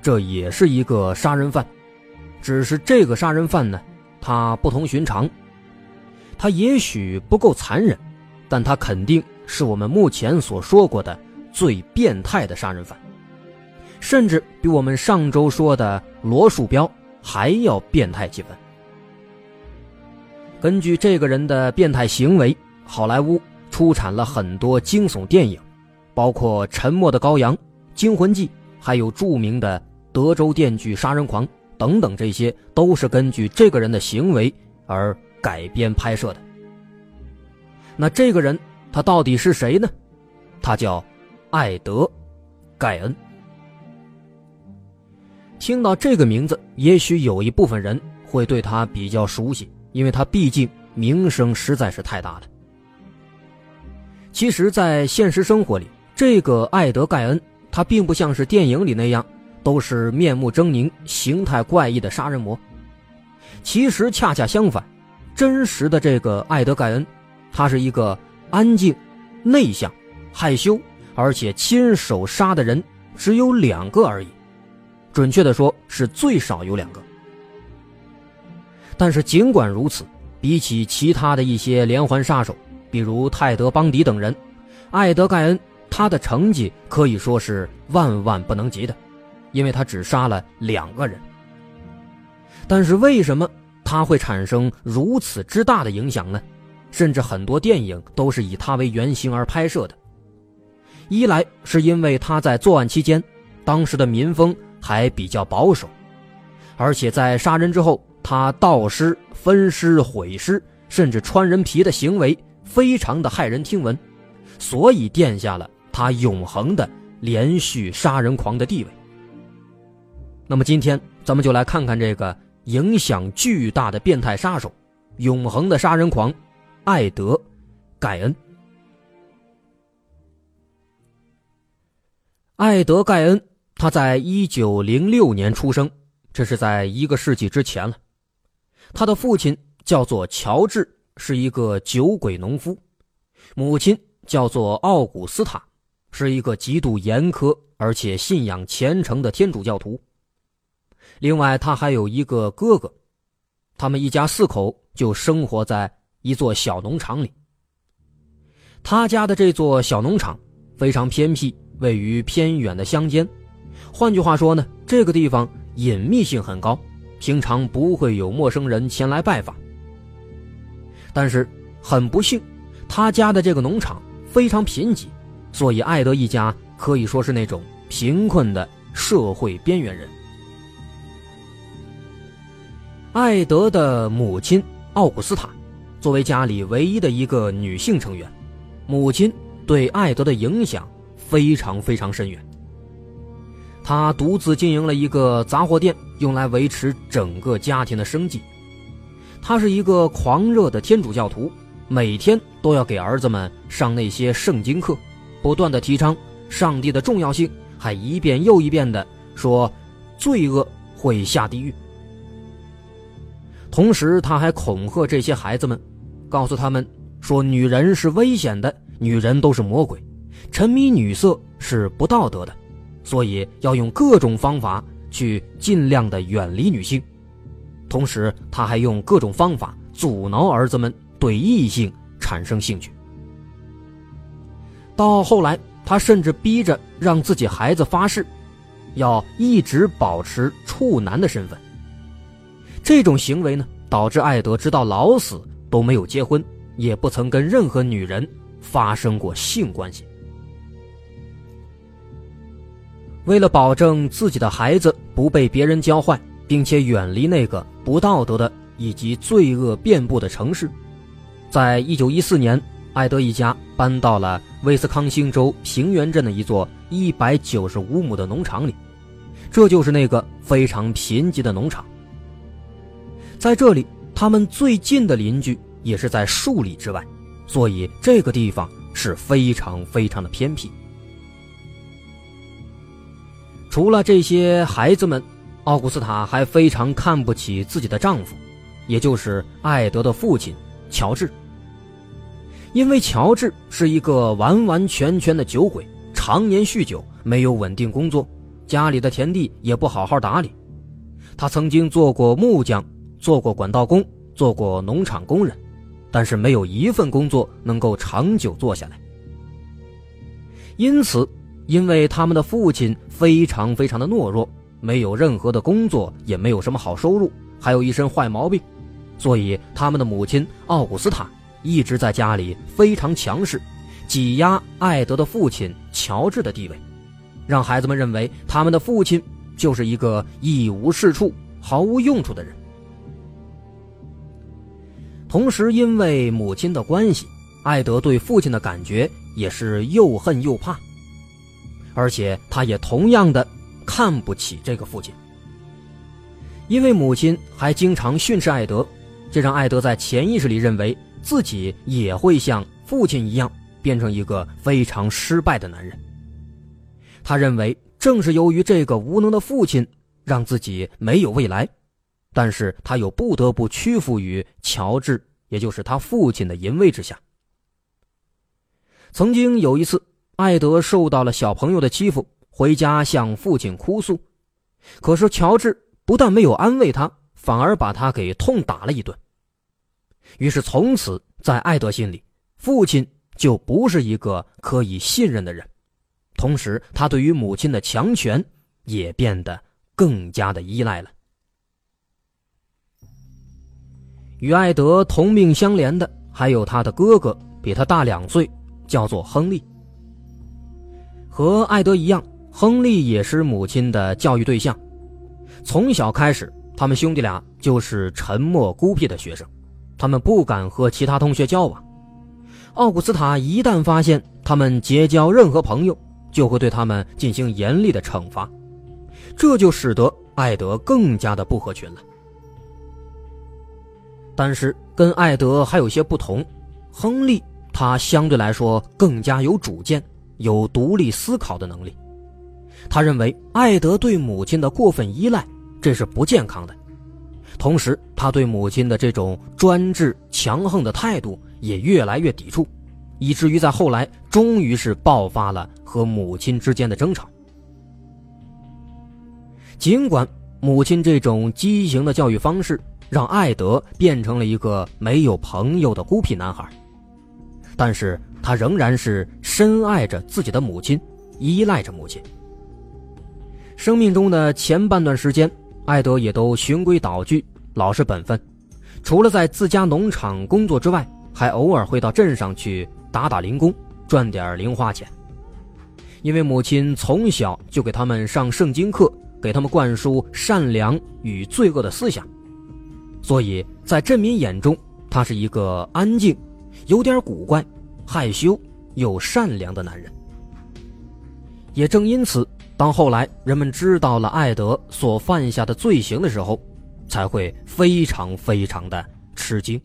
这也是一个杀人犯，只是这个杀人犯呢，他不同寻常。他也许不够残忍，但他肯定是我们目前所说过的最变态的杀人犯，甚至比我们上周说的罗树标还要变态几分。根据这个人的变态行为，好莱坞出产了很多惊悚电影，包括《沉默的羔羊》《惊魂记》，还有著名的。德州电锯杀人狂等等，这些都是根据这个人的行为而改编拍摄的。那这个人他到底是谁呢？他叫艾德·盖恩。听到这个名字，也许有一部分人会对他比较熟悉，因为他毕竟名声实在是太大了。其实，在现实生活里，这个艾德·盖恩他并不像是电影里那样。都是面目狰狞、形态怪异的杀人魔。其实恰恰相反，真实的这个艾德·盖恩，他是一个安静、内向、害羞，而且亲手杀的人只有两个而已。准确的说，是最少有两个。但是尽管如此，比起其他的一些连环杀手，比如泰德·邦迪等人，艾德·盖恩他的成绩可以说是万万不能及的。因为他只杀了两个人，但是为什么他会产生如此之大的影响呢？甚至很多电影都是以他为原型而拍摄的。一来是因为他在作案期间，当时的民风还比较保守，而且在杀人之后，他盗尸、分尸、毁尸，甚至穿人皮的行为非常的骇人听闻，所以奠下了他永恒的连续杀人狂的地位。那么今天咱们就来看看这个影响巨大的变态杀手，永恒的杀人狂，艾德·盖恩。艾德·盖恩，他在一九零六年出生，这是在一个世纪之前了。他的父亲叫做乔治，是一个酒鬼农夫；母亲叫做奥古斯塔，是一个极度严苛而且信仰虔诚的天主教徒。另外，他还有一个哥哥，他们一家四口就生活在一座小农场里。他家的这座小农场非常偏僻，位于偏远的乡间。换句话说呢，这个地方隐秘性很高，平常不会有陌生人前来拜访。但是很不幸，他家的这个农场非常贫瘠，所以艾德一家可以说是那种贫困的社会边缘人。艾德的母亲奥古斯塔，作为家里唯一的一个女性成员，母亲对艾德的影响非常非常深远。她独自经营了一个杂货店，用来维持整个家庭的生计。她是一个狂热的天主教徒，每天都要给儿子们上那些圣经课，不断的提倡上帝的重要性，还一遍又一遍的说，罪恶会下地狱。同时，他还恐吓这些孩子们，告诉他们说：“女人是危险的，女人都是魔鬼，沉迷女色是不道德的，所以要用各种方法去尽量的远离女性。”同时，他还用各种方法阻挠儿子们对异性产生兴趣。到后来，他甚至逼着让自己孩子发誓，要一直保持处男的身份。这种行为呢，导致艾德直到老死都没有结婚，也不曾跟任何女人发生过性关系。为了保证自己的孩子不被别人教坏，并且远离那个不道德的以及罪恶遍布的城市，在一九一四年，艾德一家搬到了威斯康星州平原镇的一座一百九十五亩的农场里。这就是那个非常贫瘠的农场。在这里，他们最近的邻居也是在数里之外，所以这个地方是非常非常的偏僻。除了这些孩子们，奥古斯塔还非常看不起自己的丈夫，也就是艾德的父亲乔治。因为乔治是一个完完全全的酒鬼，常年酗酒，没有稳定工作，家里的田地也不好好打理。他曾经做过木匠，做过管道工，做过农场工人，但是没有一份工作能够长久做下来。因此，因为他们的父亲非常非常的懦弱，没有任何的工作，也没有什么好收入，还有一身坏毛病，所以他们的母亲奥古斯塔。一直在家里非常强势，挤压艾德的父亲乔治的地位，让孩子们认为他们的父亲就是一个一无是处、毫无用处的人。同时，因为母亲的关系，艾德对父亲的感觉也是又恨又怕，而且他也同样的看不起这个父亲。因为母亲还经常训斥艾德，这让艾德在潜意识里认为。自己也会像父亲一样变成一个非常失败的男人。他认为，正是由于这个无能的父亲，让自己没有未来。但是他又不得不屈服于乔治，也就是他父亲的淫威之下。曾经有一次，艾德受到了小朋友的欺负，回家向父亲哭诉，可是乔治不但没有安慰他，反而把他给痛打了一顿。于是，从此在艾德心里，父亲就不是一个可以信任的人。同时，他对于母亲的强权也变得更加的依赖了。与艾德同命相连的还有他的哥哥，比他大两岁，叫做亨利。和艾德一样，亨利也是母亲的教育对象。从小开始，他们兄弟俩就是沉默孤僻的学生。他们不敢和其他同学交往。奥古斯塔一旦发现他们结交任何朋友，就会对他们进行严厉的惩罚，这就使得艾德更加的不合群了。但是跟艾德还有些不同，亨利他相对来说更加有主见，有独立思考的能力。他认为艾德对母亲的过分依赖，这是不健康的。同时，他对母亲的这种专制强横的态度也越来越抵触，以至于在后来，终于是爆发了和母亲之间的争吵。尽管母亲这种畸形的教育方式让艾德变成了一个没有朋友的孤僻男孩，但是他仍然是深爱着自己的母亲，依赖着母亲。生命中的前半段时间。艾德也都循规蹈矩，老实本分，除了在自家农场工作之外，还偶尔会到镇上去打打零工，赚点零花钱。因为母亲从小就给他们上圣经课，给他们灌输善良与罪恶的思想，所以在镇民眼中，他是一个安静、有点古怪、害羞又善良的男人。也正因此。当后来人们知道了艾德所犯下的罪行的时候，才会非常非常的吃惊。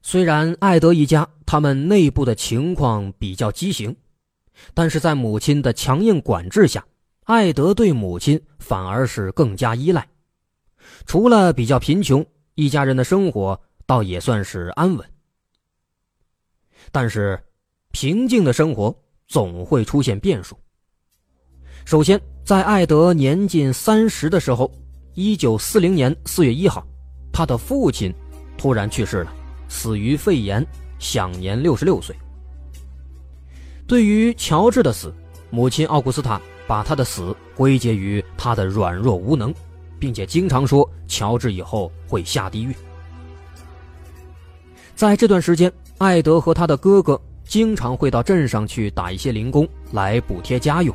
虽然艾德一家他们内部的情况比较畸形，但是在母亲的强硬管制下，艾德对母亲反而是更加依赖。除了比较贫穷，一家人的生活。倒也算是安稳，但是平静的生活总会出现变数。首先，在艾德年近三十的时候，一九四零年四月一号，他的父亲突然去世了，死于肺炎，享年六十六岁。对于乔治的死，母亲奥古斯塔把他的死归结于他的软弱无能，并且经常说乔治以后会下地狱。在这段时间，艾德和他的哥哥经常会到镇上去打一些零工来补贴家用。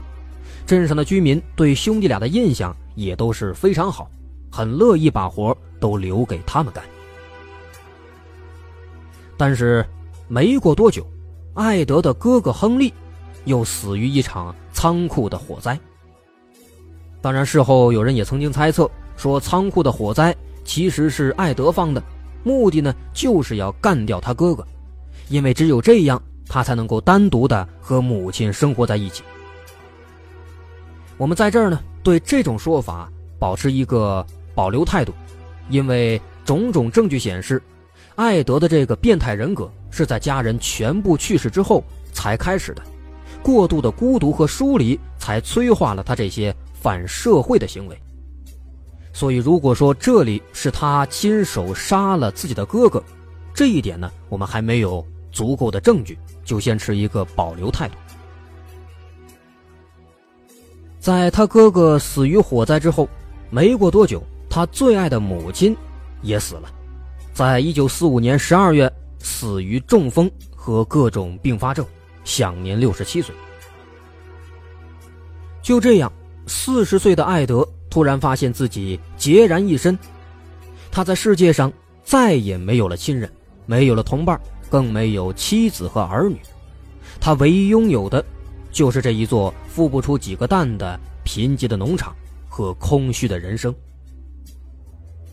镇上的居民对兄弟俩的印象也都是非常好，很乐意把活都留给他们干。但是没过多久，艾德的哥哥亨利又死于一场仓库的火灾。当然，事后有人也曾经猜测说，仓库的火灾其实是艾德放的，目的呢就是要干掉他哥哥，因为只有这样，他才能够单独的和母亲生活在一起。我们在这儿呢，对这种说法保持一个保留态度，因为种种证据显示，艾德的这个变态人格是在家人全部去世之后才开始的，过度的孤独和疏离才催化了他这些反社会的行为。所以，如果说这里是他亲手杀了自己的哥哥，这一点呢，我们还没有足够的证据，就先持一个保留态度。在他哥哥死于火灾之后，没过多久，他最爱的母亲也死了，在一九四五年十二月死于中风和各种并发症，享年六十七岁。就这样，四十岁的艾德突然发现自己孑然一身，他在世界上再也没有了亲人，没有了同伴，更没有妻子和儿女，他唯一拥有的。就是这一座孵不出几个蛋的贫瘠的农场和空虚的人生。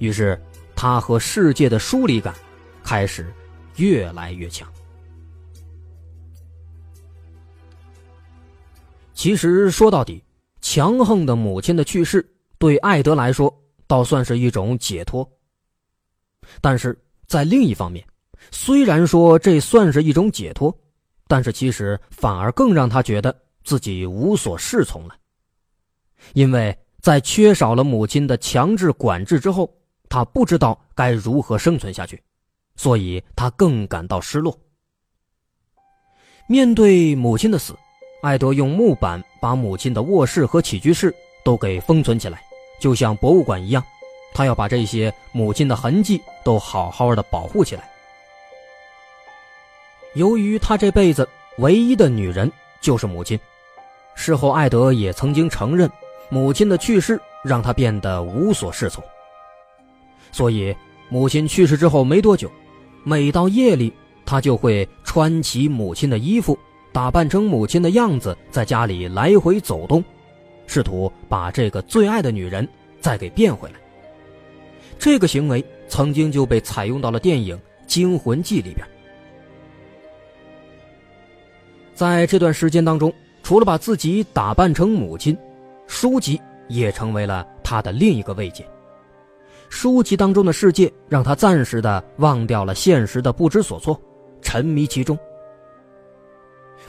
于是，他和世界的疏离感开始越来越强。其实说到底，强横的母亲的去世对艾德来说倒算是一种解脱。但是在另一方面，虽然说这算是一种解脱。但是其实反而更让他觉得自己无所适从了，因为在缺少了母亲的强制管制之后，他不知道该如何生存下去，所以他更感到失落。面对母亲的死，艾德用木板把母亲的卧室和起居室都给封存起来，就像博物馆一样，他要把这些母亲的痕迹都好好的保护起来。由于他这辈子唯一的女人就是母亲，事后艾德也曾经承认，母亲的去世让他变得无所适从。所以，母亲去世之后没多久，每到夜里，他就会穿起母亲的衣服，打扮成母亲的样子，在家里来回走动，试图把这个最爱的女人再给变回来。这个行为曾经就被采用到了电影《惊魂记》里边。在这段时间当中，除了把自己打扮成母亲，书籍也成为了他的另一个慰藉。书籍当中的世界让他暂时的忘掉了现实的不知所措，沉迷其中。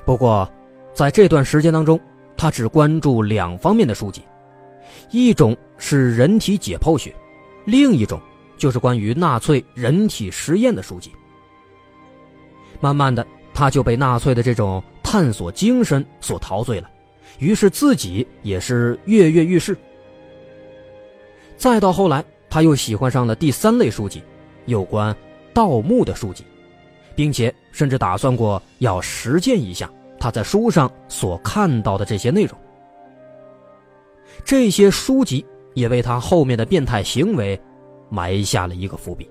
不过，在这段时间当中，他只关注两方面的书籍，一种是人体解剖学，另一种就是关于纳粹人体实验的书籍。慢慢的，他就被纳粹的这种。探索精神所陶醉了，于是自己也是跃跃欲试。再到后来，他又喜欢上了第三类书籍，有关盗墓的书籍，并且甚至打算过要实践一下他在书上所看到的这些内容。这些书籍也为他后面的变态行为埋下了一个伏笔。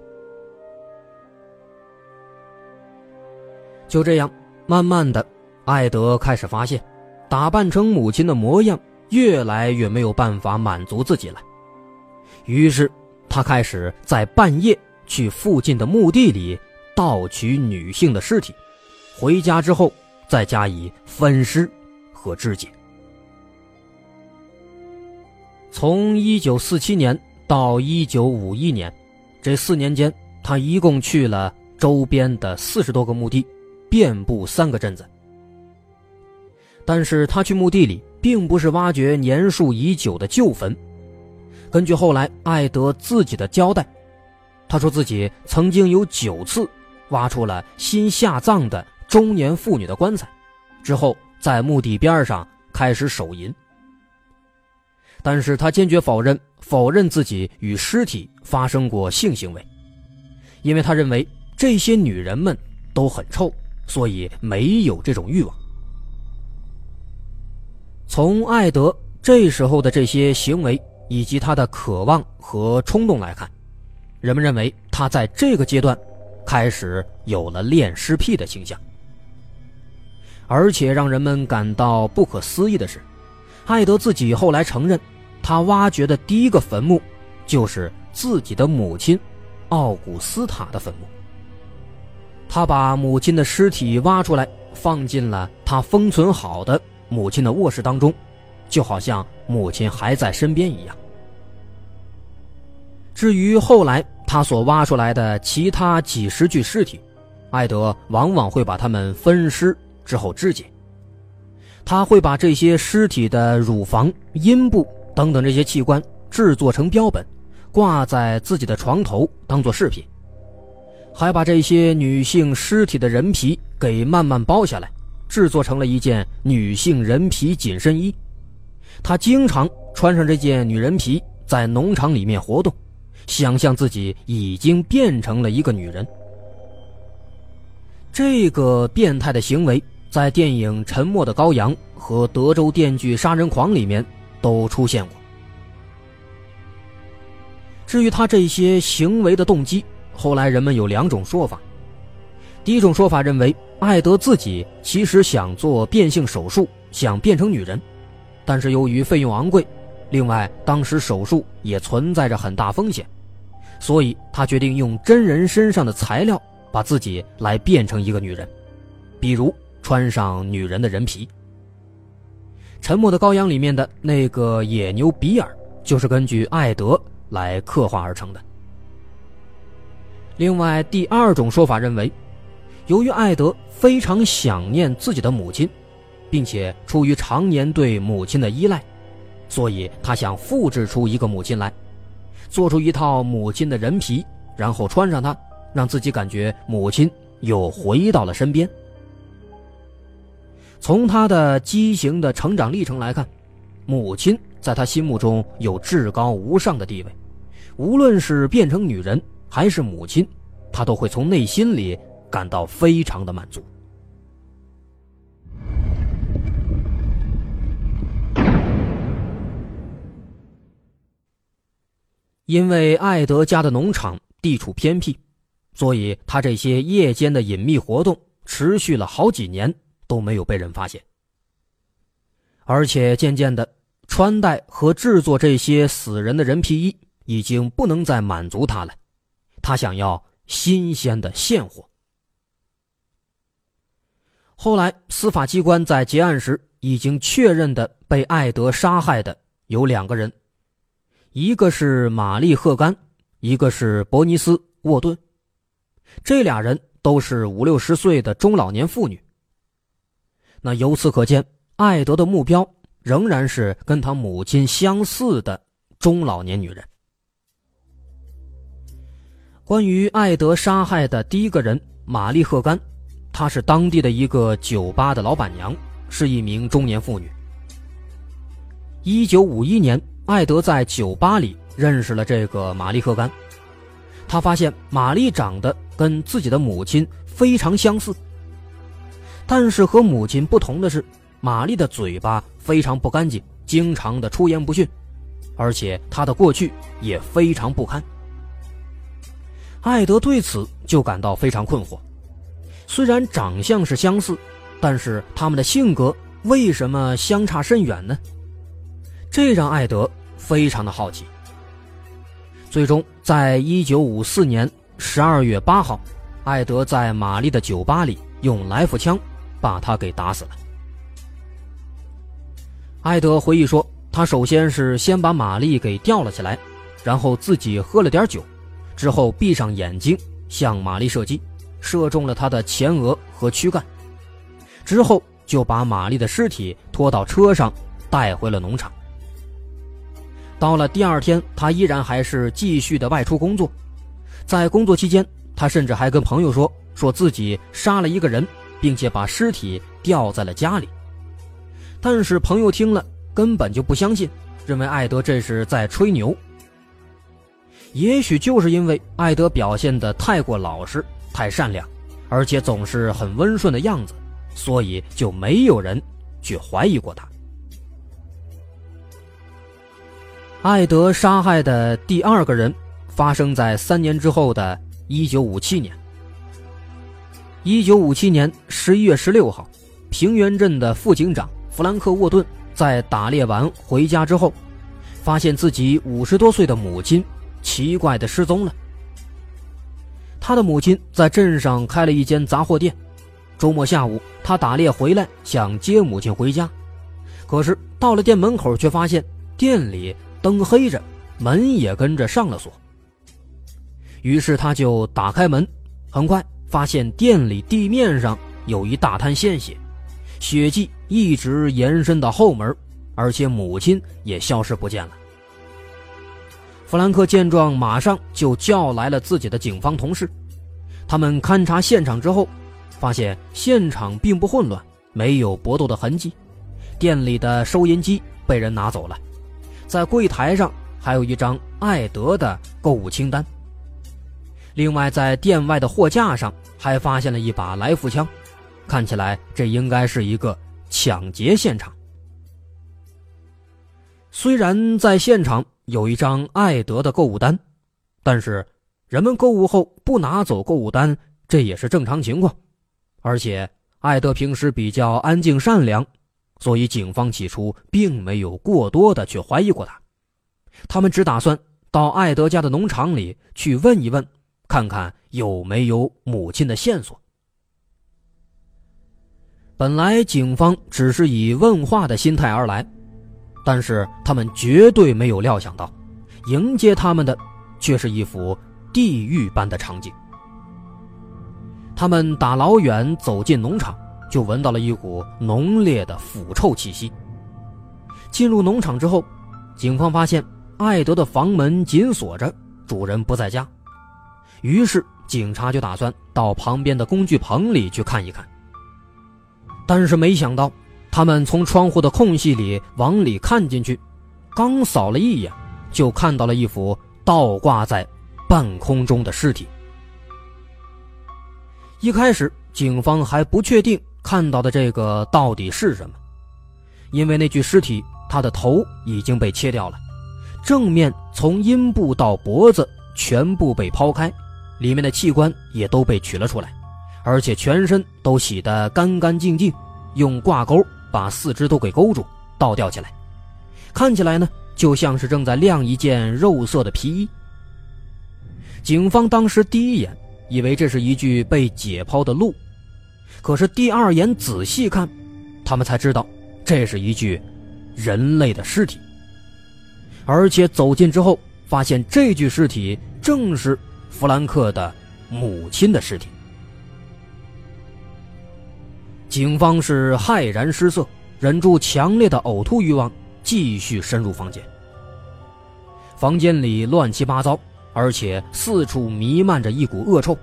就这样，慢慢的。艾德开始发现，打扮成母亲的模样越来越没有办法满足自己了。于是，他开始在半夜去附近的墓地里盗取女性的尸体，回家之后再加以分尸和肢解。从1947年到1951年，这四年间，他一共去了周边的四十多个墓地，遍布三个镇子。但是他去墓地里，并不是挖掘年数已久的旧坟。根据后来艾德自己的交代，他说自己曾经有九次挖出了新下葬的中年妇女的棺材，之后在墓地边上开始手淫。但是他坚决否认，否认自己与尸体发生过性行为，因为他认为这些女人们都很臭，所以没有这种欲望。从艾德这时候的这些行为以及他的渴望和冲动来看，人们认为他在这个阶段开始有了恋尸癖的倾向。而且让人们感到不可思议的是，艾德自己后来承认，他挖掘的第一个坟墓就是自己的母亲奥古斯塔的坟墓。他把母亲的尸体挖出来，放进了他封存好的母亲的卧室当中，就好像母亲还在身边一样。至于后来他所挖出来的其他几十具尸体，艾德往往会把它们分尸。之后肢解，他会把这些尸体的乳房、阴部等等这些器官制作成标本，挂在自己的床头当做饰品，还把这些女性尸体的人皮给慢慢剥下来，制作成了一件女性人皮紧身衣。他经常穿上这件女人皮在农场里面活动，想象自己已经变成了一个女人。这个变态的行为。在电影《沉默的羔羊》和《德州电锯杀人狂》里面都出现过。至于他这些行为的动机，后来人们有两种说法。第一种说法认为，艾德自己其实想做变性手术，想变成女人，但是由于费用昂贵，另外当时手术也存在着很大风险，所以他决定用真人身上的材料把自己来变成一个女人，比如。穿上女人的人皮，《沉默的羔羊》里面的那个野牛比尔就是根据艾德来刻画而成的。另外，第二种说法认为，由于艾德非常想念自己的母亲，并且出于常年对母亲的依赖，所以他想复制出一个母亲来，做出一套母亲的人皮，然后穿上它，让自己感觉母亲又回到了身边。从他的畸形的成长历程来看，母亲在他心目中有至高无上的地位，无论是变成女人还是母亲，他都会从内心里感到非常的满足。因为艾德家的农场地处偏僻，所以他这些夜间的隐秘活动持续了好几年。都没有被人发现，而且渐渐的，穿戴和制作这些死人的人皮衣已经不能再满足他了，他想要新鲜的现货。后来，司法机关在结案时已经确认的被艾德杀害的有两个人，一个是玛丽·赫甘，一个是伯尼斯·沃顿，这俩人都是五六十岁的中老年妇女。那由此可见，艾德的目标仍然是跟他母亲相似的中老年女人。关于艾德杀害的第一个人玛丽·赫甘，她是当地的一个酒吧的老板娘，是一名中年妇女。一九五一年，艾德在酒吧里认识了这个玛丽·赫甘，他发现玛丽长得跟自己的母亲非常相似。但是和母亲不同的是，玛丽的嘴巴非常不干净，经常的出言不逊，而且她的过去也非常不堪。艾德对此就感到非常困惑，虽然长相是相似，但是他们的性格为什么相差甚远呢？这让艾德非常的好奇。最终，在一九五四年十二月八号，艾德在玛丽的酒吧里用来福枪。把他给打死了。艾德回忆说，他首先是先把玛丽给吊了起来，然后自己喝了点酒，之后闭上眼睛向玛丽射击，射中了她的前额和躯干，之后就把玛丽的尸体拖到车上带回了农场。到了第二天，他依然还是继续的外出工作，在工作期间，他甚至还跟朋友说，说自己杀了一个人。并且把尸体吊在了家里，但是朋友听了根本就不相信，认为艾德这是在吹牛。也许就是因为艾德表现的太过老实、太善良，而且总是很温顺的样子，所以就没有人去怀疑过他。艾德杀害的第二个人发生在三年之后的一九五七年，一九五七年十一月十六号，平原镇的副警长弗兰克·沃顿在打猎完回家之后，发现自己五十多岁的母亲奇怪的失踪了。他的母亲在镇上开了一间杂货店，周末下午他打猎回来想接母亲回家，可是到了店门口却发现店里灯黑着，门也跟着上了锁。于是他就打开门，很快。发现店里地面上有一大滩鲜血，血迹一直延伸到后门，而且母亲也消失不见了。弗兰克见状，马上就叫来了自己的警方同事。他们勘察现场之后，发现现场并不混乱，没有搏斗的痕迹。店里的收银机被人拿走了，在柜台上还有一张艾德的购物清单。另外，在店外的货架上还发现了一把来福枪，看起来这应该是一个抢劫现场。虽然在现场有一张艾德的购物单，但是人们购物后不拿走购物单，这也是正常情况。而且艾德平时比较安静善良，所以警方起初并没有过多的去怀疑过他。他们只打算到艾德家的农场里去问一问。看看有没有母亲的线索。本来警方只是以问话的心态而来，但是他们绝对没有料想到，迎接他们的却是一幅地狱般的场景。他们打老远走进农场，就闻到了一股浓烈的腐臭气息。进入农场之后，警方发现艾德的房门紧锁着，主人不在家。于是，警察就打算到旁边的工具棚里去看一看。但是没想到，他们从窗户的空隙里往里看进去，刚扫了一眼，就看到了一副倒挂在半空中的尸体。一开始，警方还不确定看到的这个到底是什么，因为那具尸体，他的头已经被切掉了，正面从阴部到脖子全部被抛开。里面的器官也都被取了出来，而且全身都洗得干干净净，用挂钩把四肢都给勾住，倒吊起来，看起来呢就像是正在晾一件肉色的皮衣。警方当时第一眼以为这是一具被解剖的鹿，可是第二眼仔细看，他们才知道这是一具人类的尸体，而且走近之后发现这具尸体正是。弗兰克的母亲的尸体，警方是骇然失色，忍住强烈的呕吐欲望，继续深入房间。房间里乱七八糟，而且四处弥漫着一股恶臭。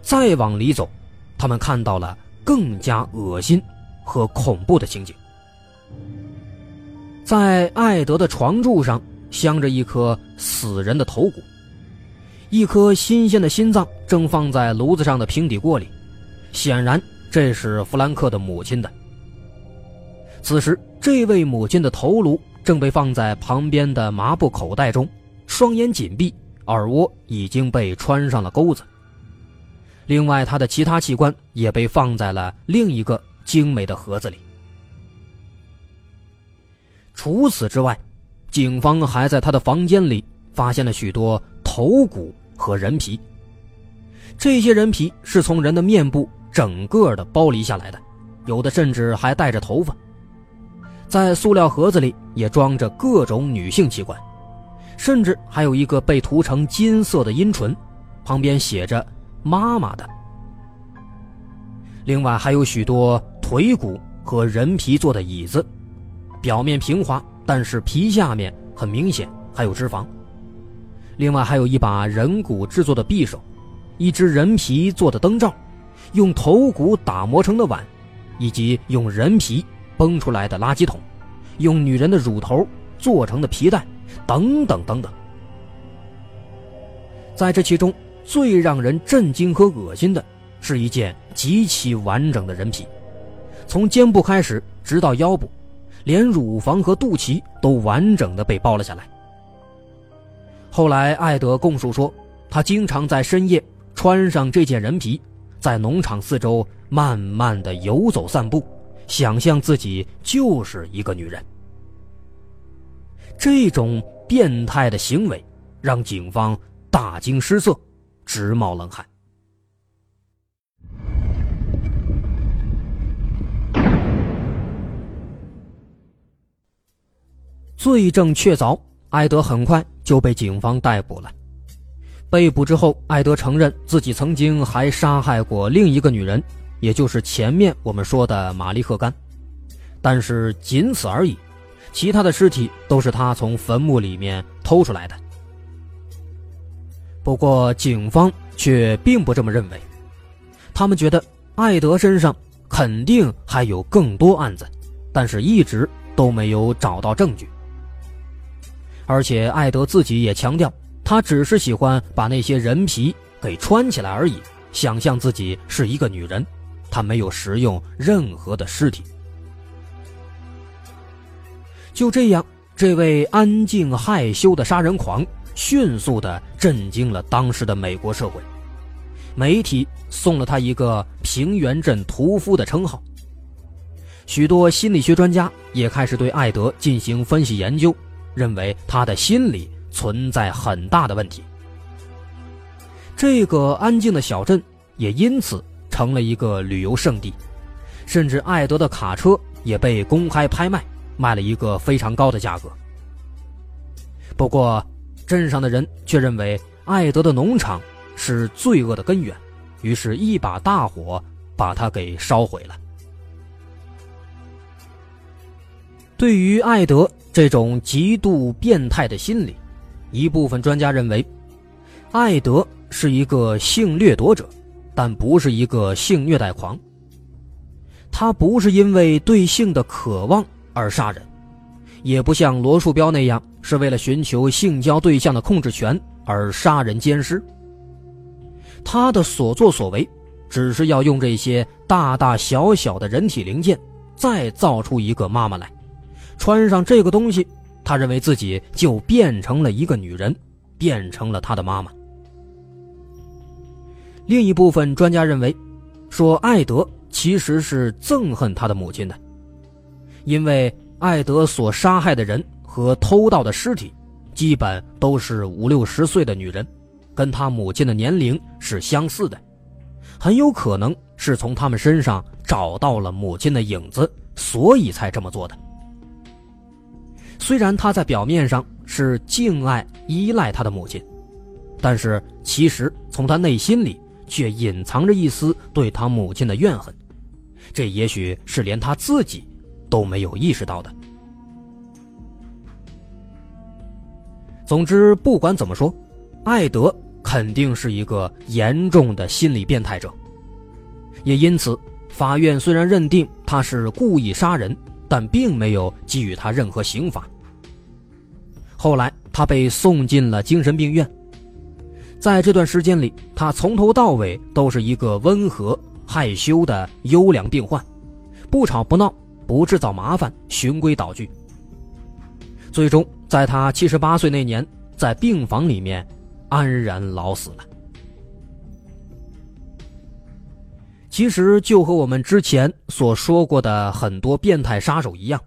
再往里走，他们看到了更加恶心和恐怖的情景。在艾德的床柱上镶着一颗死人的头骨。一颗新鲜的心脏正放在炉子上的平底锅里，显然这是弗兰克的母亲的。此时，这位母亲的头颅正被放在旁边的麻布口袋中，双眼紧闭，耳蜗已经被穿上了钩子。另外，他的其他器官也被放在了另一个精美的盒子里。除此之外，警方还在他的房间里发现了许多头骨。和人皮，这些人皮是从人的面部整个的剥离下来的，有的甚至还带着头发。在塑料盒子里也装着各种女性器官，甚至还有一个被涂成金色的阴唇，旁边写着“妈妈的”。另外还有许多腿骨和人皮做的椅子，表面平滑，但是皮下面很明显还有脂肪。另外还有一把人骨制作的匕首，一只人皮做的灯罩，用头骨打磨成的碗，以及用人皮崩出来的垃圾桶，用女人的乳头做成的皮带，等等等等。在这其中，最让人震惊和恶心的是一件极其完整的人皮，从肩部开始直到腰部，连乳房和肚脐都完整的被剥了下来。后来，艾德供述说，他经常在深夜穿上这件人皮，在农场四周慢慢的游走散步，想象自己就是一个女人。这种变态的行为让警方大惊失色，直冒冷汗。罪证确凿，艾德很快就被警方逮捕了。被捕之后，艾德承认自己曾经还杀害过另一个女人，也就是前面我们说的玛丽·赫甘，但是仅此而已。其他的尸体都是他从坟墓里面偷出来的。不过，警方却并不这么认为，他们觉得艾德身上肯定还有更多案子，但是一直都没有找到证据。而且，艾德自己也强调，他只是喜欢把那些人皮给穿起来而已，想象自己是一个女人，他没有食用任何的尸体。就这样，这位安静害羞的杀人狂迅速地震惊了当时的美国社会，媒体送了他一个“平原镇屠夫”的称号。许多心理学专家也开始对艾德进行分析研究，认为他的心理存在很大的问题。这个安静的小镇也因此成了一个旅游胜地，甚至艾德的卡车也被公开拍卖。卖了一个非常高的价格。不过，镇上的人却认为艾德的农场是罪恶的根源，于是，一把大火把它给烧毁了。对于艾德这种极度变态的心理，一部分专家认为，艾德是一个性掠夺者，但不是一个性虐待狂。他不是因为对性的渴望。而杀人，也不像罗树标那样是为了寻求性交对象的控制权而杀人奸尸。他的所作所为，只是要用这些大大小小的人体零件，再造出一个妈妈来，穿上这个东西，他认为自己就变成了一个女人，变成了他的妈妈。另一部分专家认为，说艾德其实是憎恨他的母亲的。因为艾德所杀害的人和偷盗的尸体，基本都是五六十岁的女人，跟他母亲的年龄是相似的，很有可能是从他们身上找到了母亲的影子，所以才这么做的。虽然他在表面上是敬爱依赖他的母亲，但是其实从他内心里却隐藏着一丝对他母亲的怨恨，这也许是连他自己。都没有意识到的。总之，不管怎么说，艾德肯定是一个严重的心理变态者。也因此，法院虽然认定他是故意杀人，但并没有给予他任何刑罚。后来，他被送进了精神病院。在这段时间里，他从头到尾都是一个温和、害羞的优良病患，不吵不闹。不制造麻烦，循规蹈矩。最终，在他七十八岁那年，在病房里面安然老死了。其实，就和我们之前所说过的很多变态杀手一样，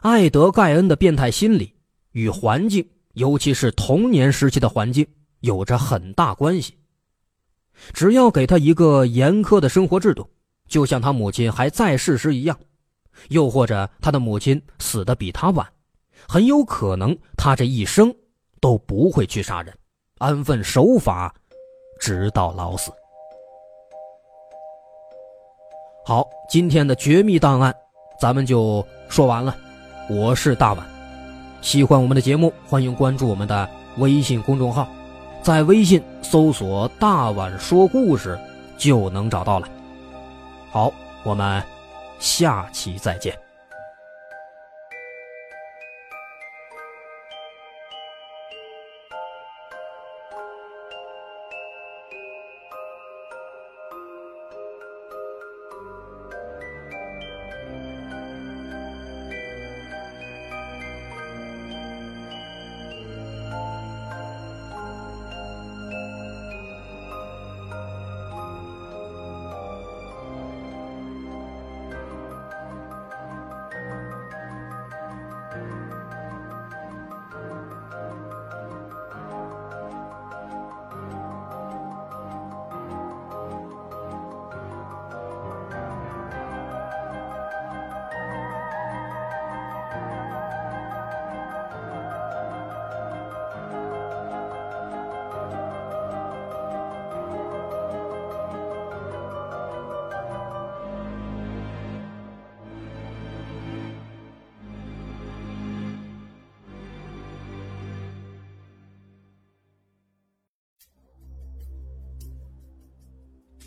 艾德·盖恩的变态心理与环境，尤其是童年时期的环境，有着很大关系。只要给他一个严苛的生活制度，就像他母亲还在世时一样。又或者他的母亲死的比他晚，很有可能他这一生都不会去杀人，安分守法，直到老死。好，今天的绝密档案，咱们就说完了。我是大碗，喜欢我们的节目，欢迎关注我们的微信公众号，在微信搜索“大碗说故事”就能找到了。好，我们。下期再见。